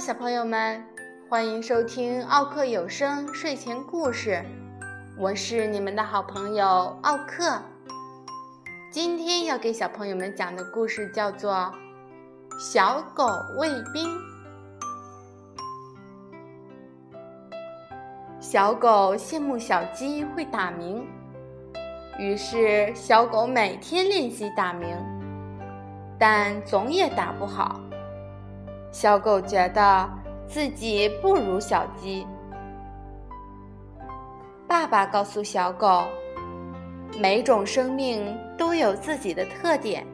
小朋友们，欢迎收听奥克有声睡前故事，我是你们的好朋友奥克。今天要给小朋友们讲的故事叫做《小狗卫兵》。小狗羡慕小鸡会打鸣，于是小狗每天练习打鸣，但总也打不好。小狗觉得自己不如小鸡。爸爸告诉小狗，每种生命都有自己的特点，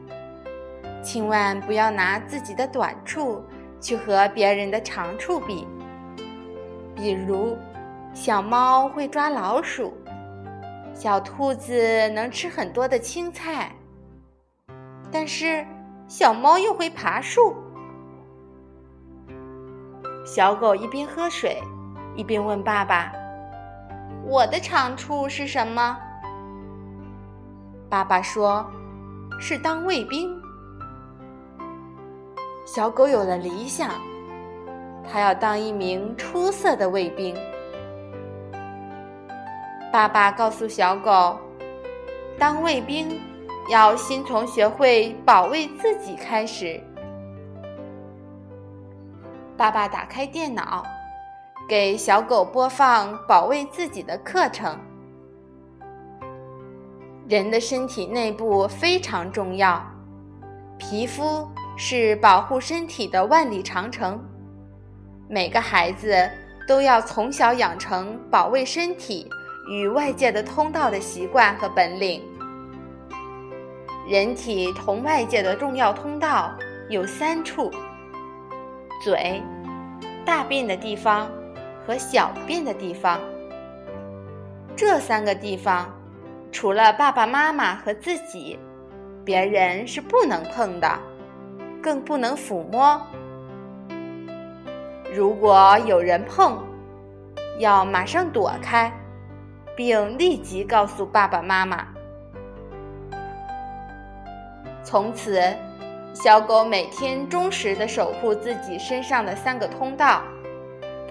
千万不要拿自己的短处去和别人的长处比。比如，小猫会抓老鼠，小兔子能吃很多的青菜，但是小猫又会爬树。小狗一边喝水，一边问爸爸：“我的长处是什么？”爸爸说：“是当卫兵。”小狗有了理想，它要当一名出色的卫兵。爸爸告诉小狗：“当卫兵要先从学会保卫自己开始。”爸爸打开电脑，给小狗播放保卫自己的课程。人的身体内部非常重要，皮肤是保护身体的万里长城。每个孩子都要从小养成保卫身体与外界的通道的习惯和本领。人体同外界的重要通道有三处。嘴、大便的地方和小便的地方，这三个地方，除了爸爸妈妈和自己，别人是不能碰的，更不能抚摸。如果有人碰，要马上躲开，并立即告诉爸爸妈妈。从此。小狗每天忠实地守护自己身上的三个通道，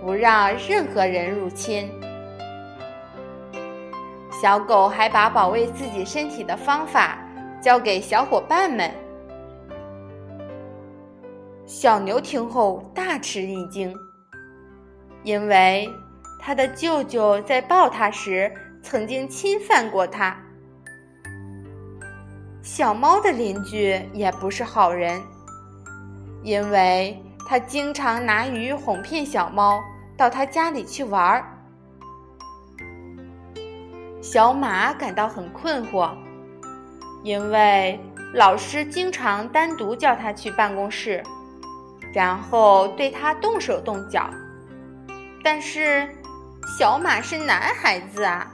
不让任何人入侵。小狗还把保卫自己身体的方法教给小伙伴们。小牛听后大吃一惊，因为他的舅舅在抱它时曾经侵犯过它。小猫的邻居也不是好人，因为他经常拿鱼哄骗小猫到他家里去玩儿。小马感到很困惑，因为老师经常单独叫他去办公室，然后对他动手动脚。但是，小马是男孩子啊。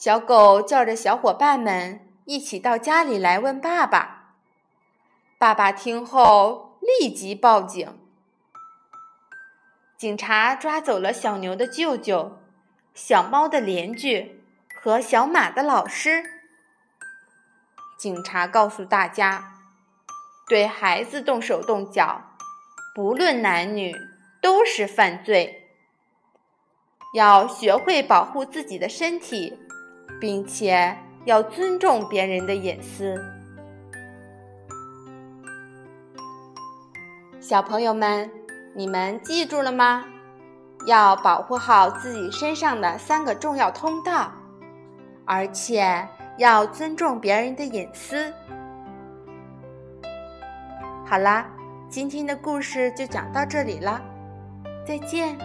小狗叫着小伙伴们一起到家里来问爸爸。爸爸听后立即报警。警察抓走了小牛的舅舅、小猫的邻居和小马的老师。警察告诉大家，对孩子动手动脚，不论男女，都是犯罪。要学会保护自己的身体。并且要尊重别人的隐私。小朋友们，你们记住了吗？要保护好自己身上的三个重要通道，而且要尊重别人的隐私。好啦，今天的故事就讲到这里了，再见。